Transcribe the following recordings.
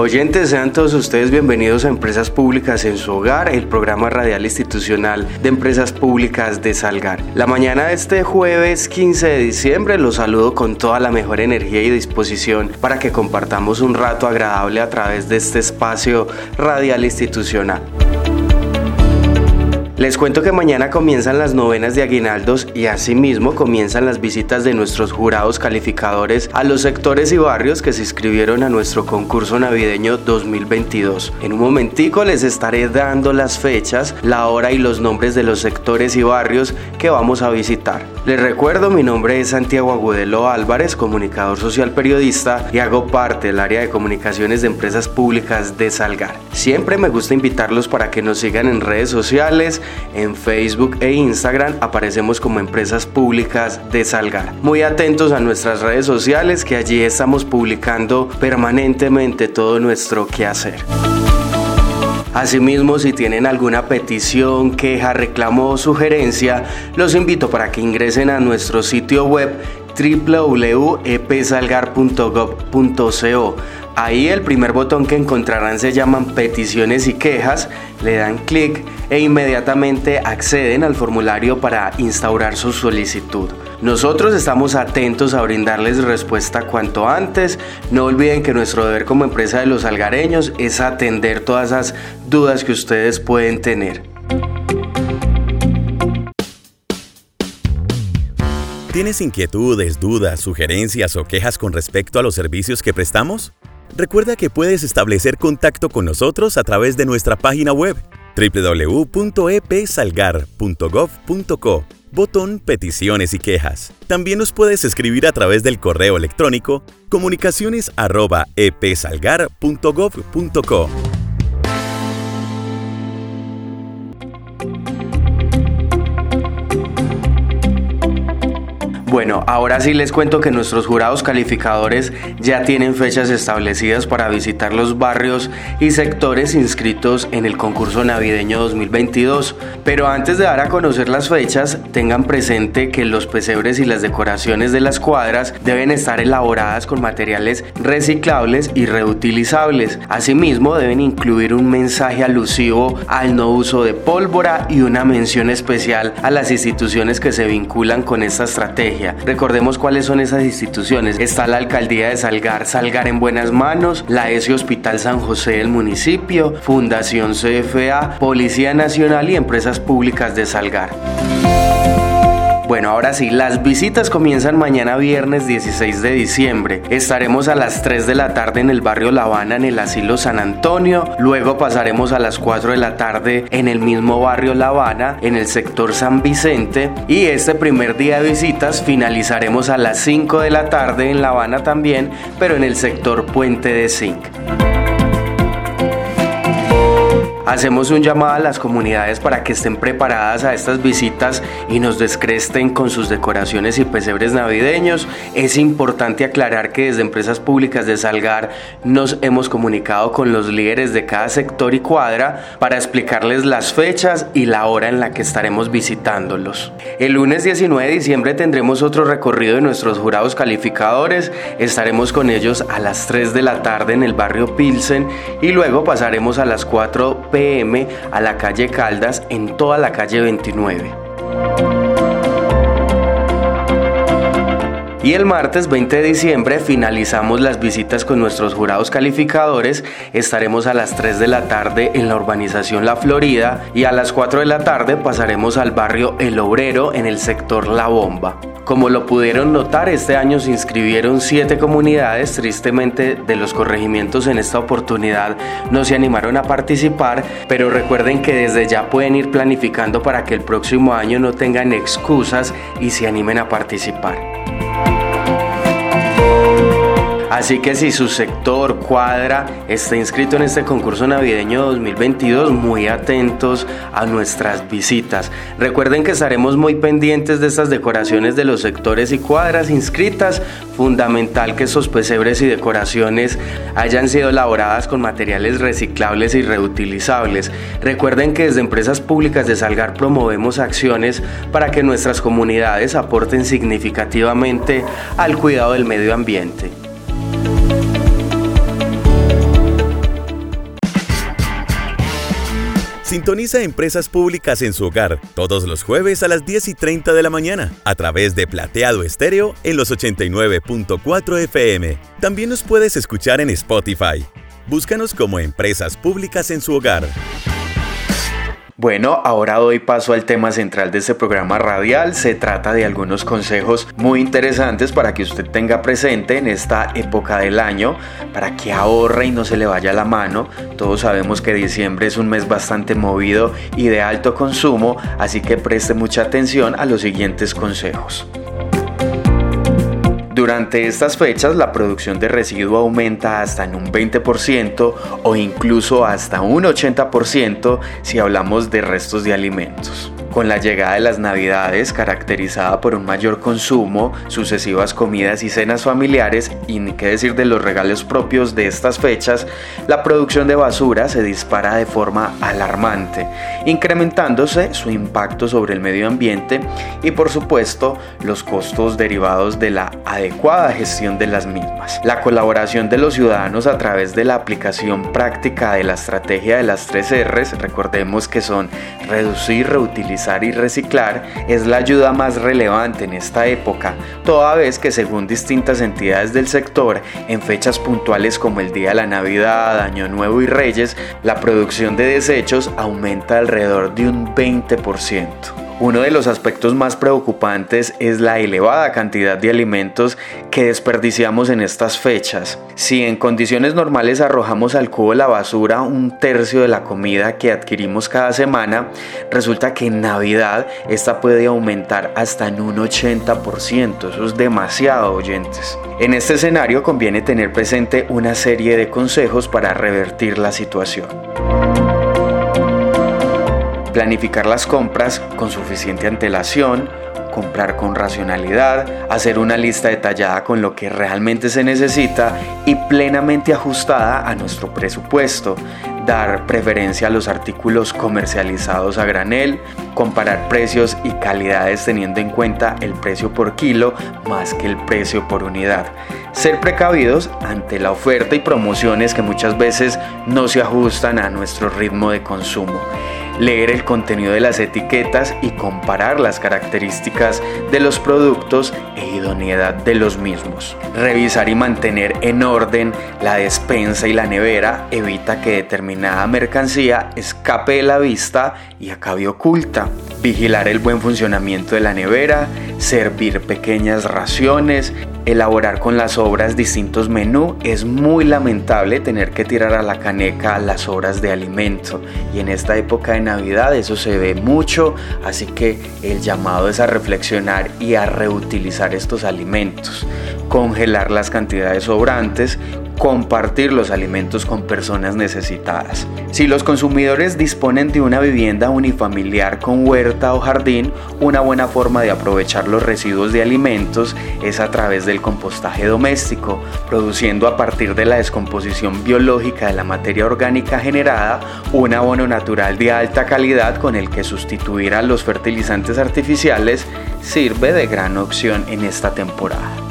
Oyentes, sean todos ustedes bienvenidos a Empresas Públicas en su hogar, el programa radial institucional de Empresas Públicas de Salgar. La mañana de este jueves 15 de diciembre los saludo con toda la mejor energía y disposición para que compartamos un rato agradable a través de este espacio radial institucional. Les cuento que mañana comienzan las novenas de aguinaldos y asimismo comienzan las visitas de nuestros jurados calificadores a los sectores y barrios que se inscribieron a nuestro concurso navideño 2022. En un momentico les estaré dando las fechas, la hora y los nombres de los sectores y barrios que vamos a visitar. Les recuerdo, mi nombre es Santiago Agudelo Álvarez, comunicador social periodista y hago parte del área de comunicaciones de empresas públicas de Salgar. Siempre me gusta invitarlos para que nos sigan en redes sociales, en Facebook e Instagram aparecemos como empresas públicas de Salgar. Muy atentos a nuestras redes sociales que allí estamos publicando permanentemente todo nuestro quehacer. Asimismo, si tienen alguna petición, queja, reclamo o sugerencia, los invito para que ingresen a nuestro sitio web www.epsalgar.gov.co Ahí el primer botón que encontrarán se llaman peticiones y quejas, le dan clic e inmediatamente acceden al formulario para instaurar su solicitud. Nosotros estamos atentos a brindarles respuesta cuanto antes. No olviden que nuestro deber como empresa de los algareños es atender todas esas dudas que ustedes pueden tener. ¿Tienes inquietudes, dudas, sugerencias o quejas con respecto a los servicios que prestamos? Recuerda que puedes establecer contacto con nosotros a través de nuestra página web www.epsalgar.gov.co, botón Peticiones y quejas. También nos puedes escribir a través del correo electrónico comunicaciones@epsalgar.gov.co. Bueno, ahora sí les cuento que nuestros jurados calificadores ya tienen fechas establecidas para visitar los barrios y sectores inscritos en el concurso navideño 2022. Pero antes de dar a conocer las fechas, tengan presente que los pesebres y las decoraciones de las cuadras deben estar elaboradas con materiales reciclables y reutilizables. Asimismo, deben incluir un mensaje alusivo al no uso de pólvora y una mención especial a las instituciones que se vinculan con esta estrategia Recordemos cuáles son esas instituciones. Está la Alcaldía de Salgar, Salgar en buenas manos, la ESI Hospital San José del municipio, Fundación CFA, Policía Nacional y Empresas Públicas de Salgar. Bueno, ahora sí, las visitas comienzan mañana viernes 16 de diciembre. Estaremos a las 3 de la tarde en el barrio La Habana en el asilo San Antonio. Luego pasaremos a las 4 de la tarde en el mismo barrio La Habana en el sector San Vicente. Y este primer día de visitas finalizaremos a las 5 de la tarde en La Habana también, pero en el sector Puente de Zinc. Hacemos un llamado a las comunidades para que estén preparadas a estas visitas y nos descresten con sus decoraciones y pesebres navideños. Es importante aclarar que desde Empresas Públicas de Salgar nos hemos comunicado con los líderes de cada sector y cuadra para explicarles las fechas y la hora en la que estaremos visitándolos. El lunes 19 de diciembre tendremos otro recorrido de nuestros jurados calificadores. Estaremos con ellos a las 3 de la tarde en el barrio Pilsen y luego pasaremos a las 4 a la calle Caldas en toda la calle 29. Y el martes 20 de diciembre finalizamos las visitas con nuestros jurados calificadores. Estaremos a las 3 de la tarde en la urbanización La Florida y a las 4 de la tarde pasaremos al barrio El Obrero en el sector La Bomba. Como lo pudieron notar, este año se inscribieron siete comunidades. Tristemente, de los corregimientos en esta oportunidad no se animaron a participar, pero recuerden que desde ya pueden ir planificando para que el próximo año no tengan excusas y se animen a participar. Bye. Así que si su sector, cuadra, está inscrito en este concurso navideño 2022, muy atentos a nuestras visitas. Recuerden que estaremos muy pendientes de estas decoraciones de los sectores y cuadras inscritas. Fundamental que estos pesebres y decoraciones hayan sido elaboradas con materiales reciclables y reutilizables. Recuerden que desde Empresas Públicas de Salgar promovemos acciones para que nuestras comunidades aporten significativamente al cuidado del medio ambiente. Sintoniza Empresas Públicas en su hogar todos los jueves a las 10 y 30 de la mañana a través de Plateado Estéreo en los 89.4 FM. También nos puedes escuchar en Spotify. Búscanos como Empresas Públicas en su hogar. Bueno, ahora doy paso al tema central de este programa radial. Se trata de algunos consejos muy interesantes para que usted tenga presente en esta época del año, para que ahorre y no se le vaya la mano. Todos sabemos que diciembre es un mes bastante movido y de alto consumo, así que preste mucha atención a los siguientes consejos. Durante estas fechas la producción de residuo aumenta hasta en un 20% o incluso hasta un 80% si hablamos de restos de alimentos. Con la llegada de las navidades, caracterizada por un mayor consumo, sucesivas comidas y cenas familiares, y qué decir de los regalos propios de estas fechas, la producción de basura se dispara de forma alarmante, incrementándose su impacto sobre el medio ambiente y por supuesto los costos derivados de la adecuada gestión de las mismas. La colaboración de los ciudadanos a través de la aplicación práctica de la estrategia de las tres R's, recordemos que son reducir, reutilizar, y reciclar es la ayuda más relevante en esta época, toda vez que según distintas entidades del sector, en fechas puntuales como el Día de la Navidad, Año Nuevo y Reyes, la producción de desechos aumenta alrededor de un 20%. Uno de los aspectos más preocupantes es la elevada cantidad de alimentos que desperdiciamos en estas fechas. Si en condiciones normales arrojamos al cubo la basura un tercio de la comida que adquirimos cada semana, resulta que en Navidad esta puede aumentar hasta en un 80%. Eso es demasiado, oyentes. En este escenario conviene tener presente una serie de consejos para revertir la situación planificar las compras con suficiente antelación, comprar con racionalidad, hacer una lista detallada con lo que realmente se necesita y plenamente ajustada a nuestro presupuesto, dar preferencia a los artículos comercializados a granel, comparar precios y calidades teniendo en cuenta el precio por kilo más que el precio por unidad. Ser precavidos ante la oferta y promociones que muchas veces no se ajustan a nuestro ritmo de consumo leer el contenido de las etiquetas y comparar las características de los productos e idoneidad de los mismos. Revisar y mantener en orden la despensa y la nevera evita que determinada mercancía escape de la vista y acabe oculta. Vigilar el buen funcionamiento de la nevera, servir pequeñas raciones, elaborar con las obras distintos menús. Es muy lamentable tener que tirar a la caneca las horas de alimento y en esta época de Navidad eso se ve mucho, así que el llamado es a reflexionar y a reutilizar estos alimentos, congelar las cantidades sobrantes, compartir los alimentos con personas necesitadas. Si los consumidores disponen de una vivienda unifamiliar con huerta o jardín, una buena forma de aprovechar los residuos de alimentos es a través del compostaje doméstico, produciendo a partir de la descomposición biológica de la materia orgánica generada un abono natural de alta calidad con el que sustituir a los fertilizantes artificiales sirve de gran opción en esta temporada.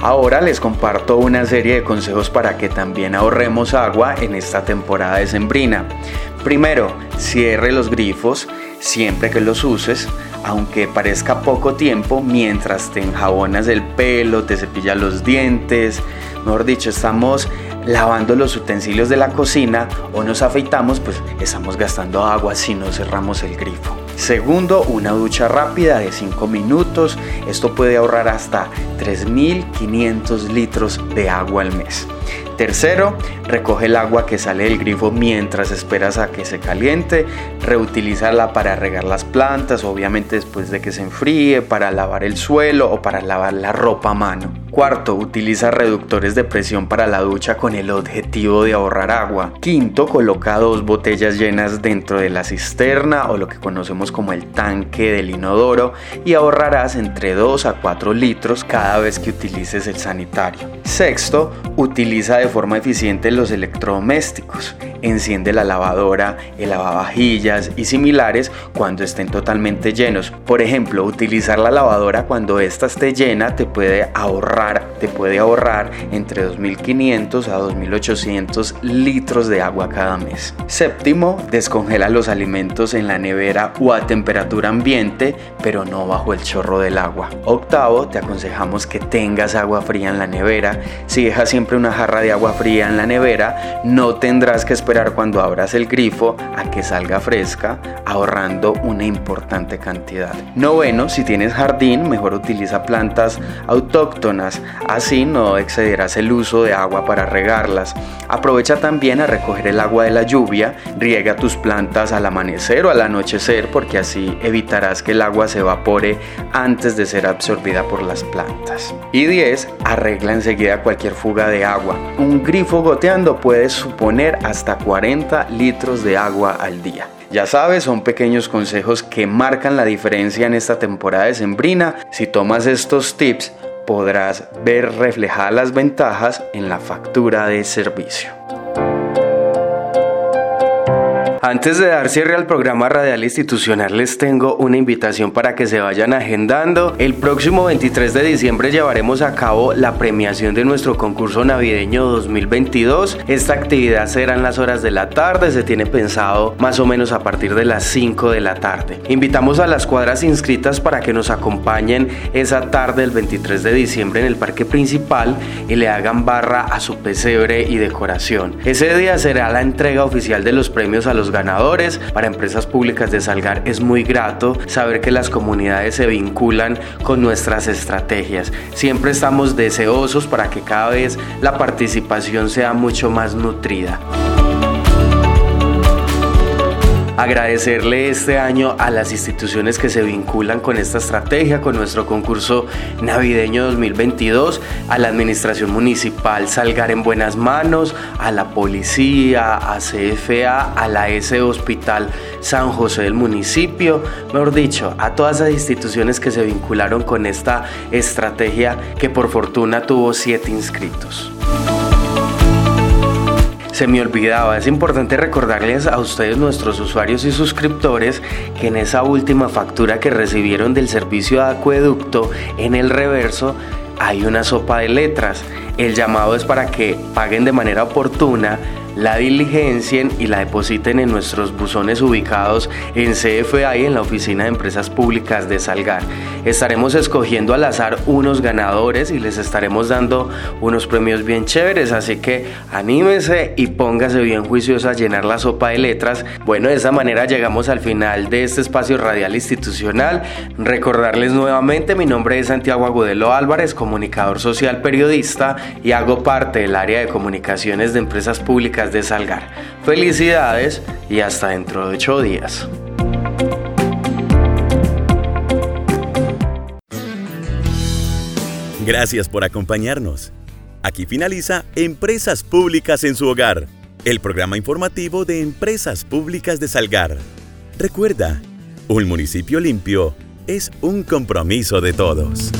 Ahora les comparto una serie de consejos para que también ahorremos agua en esta temporada de sembrina. Primero, cierre los grifos siempre que los uses, aunque parezca poco tiempo, mientras te enjabonas el pelo, te cepillas los dientes, mejor dicho, estamos lavando los utensilios de la cocina o nos afeitamos, pues estamos gastando agua si no cerramos el grifo. Segundo, una ducha rápida de 5 minutos. Esto puede ahorrar hasta 3.500 litros de agua al mes. Tercero, recoge el agua que sale del grifo mientras esperas a que se caliente, reutilízala para regar las plantas, obviamente después de que se enfríe, para lavar el suelo o para lavar la ropa a mano. Cuarto, utiliza reductores de presión para la ducha con el objetivo de ahorrar agua. Quinto, coloca dos botellas llenas dentro de la cisterna o lo que conocemos como el tanque del inodoro y ahorrarás entre 2 a 4 litros cada vez que utilices el sanitario. Sexto, utiliza de forma eficiente los electrodomésticos. Enciende la lavadora, el lavavajillas y similares cuando estén totalmente llenos. Por ejemplo, utilizar la lavadora cuando ésta esté llena te puede ahorrar, te puede ahorrar entre 2.500 a 2.800 litros de agua cada mes. Séptimo, descongela los alimentos en la nevera o a temperatura ambiente, pero no bajo el chorro del agua. Octavo, te aconsejamos que tengas agua fría en la nevera. Si dejas siempre una jarra de agua fría en la nevera, no tendrás que esperar cuando abras el grifo a que salga fresca, ahorrando una importante cantidad. Noveno, si tienes jardín, mejor utiliza plantas autóctonas, así no excederás el uso de agua para regarlas. Aprovecha también a recoger el agua de la lluvia, riega tus plantas al amanecer o al anochecer porque así evitarás que el agua se evapore antes de ser absorbida por las plantas. Y 10. Arregla enseguida cualquier fuga de agua. Un grifo goteando puede suponer hasta 40 litros de agua al día. Ya sabes, son pequeños consejos que marcan la diferencia en esta temporada de sembrina. Si tomas estos tips, podrás ver reflejadas las ventajas en la factura de servicio. Antes de dar cierre al programa radial institucional, les tengo una invitación para que se vayan agendando. El próximo 23 de diciembre llevaremos a cabo la premiación de nuestro concurso navideño 2022. Esta actividad será en las horas de la tarde, se tiene pensado más o menos a partir de las 5 de la tarde. Invitamos a las cuadras inscritas para que nos acompañen esa tarde del 23 de diciembre en el parque principal y le hagan barra a su pesebre y decoración. Ese día será la entrega oficial de los premios a los ganadores. Para empresas públicas de Salgar es muy grato saber que las comunidades se vinculan con nuestras estrategias. Siempre estamos deseosos para que cada vez la participación sea mucho más nutrida agradecerle este año a las instituciones que se vinculan con esta estrategia, con nuestro concurso navideño 2022, a la Administración Municipal Salgar en Buenas Manos, a la Policía, a CFA, a la S Hospital San José del municipio, mejor dicho, a todas las instituciones que se vincularon con esta estrategia que por fortuna tuvo siete inscritos se me olvidaba, es importante recordarles a ustedes, nuestros usuarios y suscriptores, que en esa última factura que recibieron del servicio de acueducto, en el reverso hay una sopa de letras. El llamado es para que paguen de manera oportuna la diligencien y la depositen en nuestros buzones ubicados en CFA y en la Oficina de Empresas Públicas de Salgar. Estaremos escogiendo al azar unos ganadores y les estaremos dando unos premios bien chéveres, así que anímese y póngase bien juicioso a llenar la sopa de letras. Bueno, de esa manera llegamos al final de este espacio radial institucional. Recordarles nuevamente, mi nombre es Santiago Agudelo Álvarez, comunicador social periodista y hago parte del área de comunicaciones de empresas públicas de Salgar. Felicidades y hasta dentro de ocho días. Gracias por acompañarnos. Aquí finaliza Empresas Públicas en su hogar, el programa informativo de Empresas Públicas de Salgar. Recuerda, un municipio limpio es un compromiso de todos.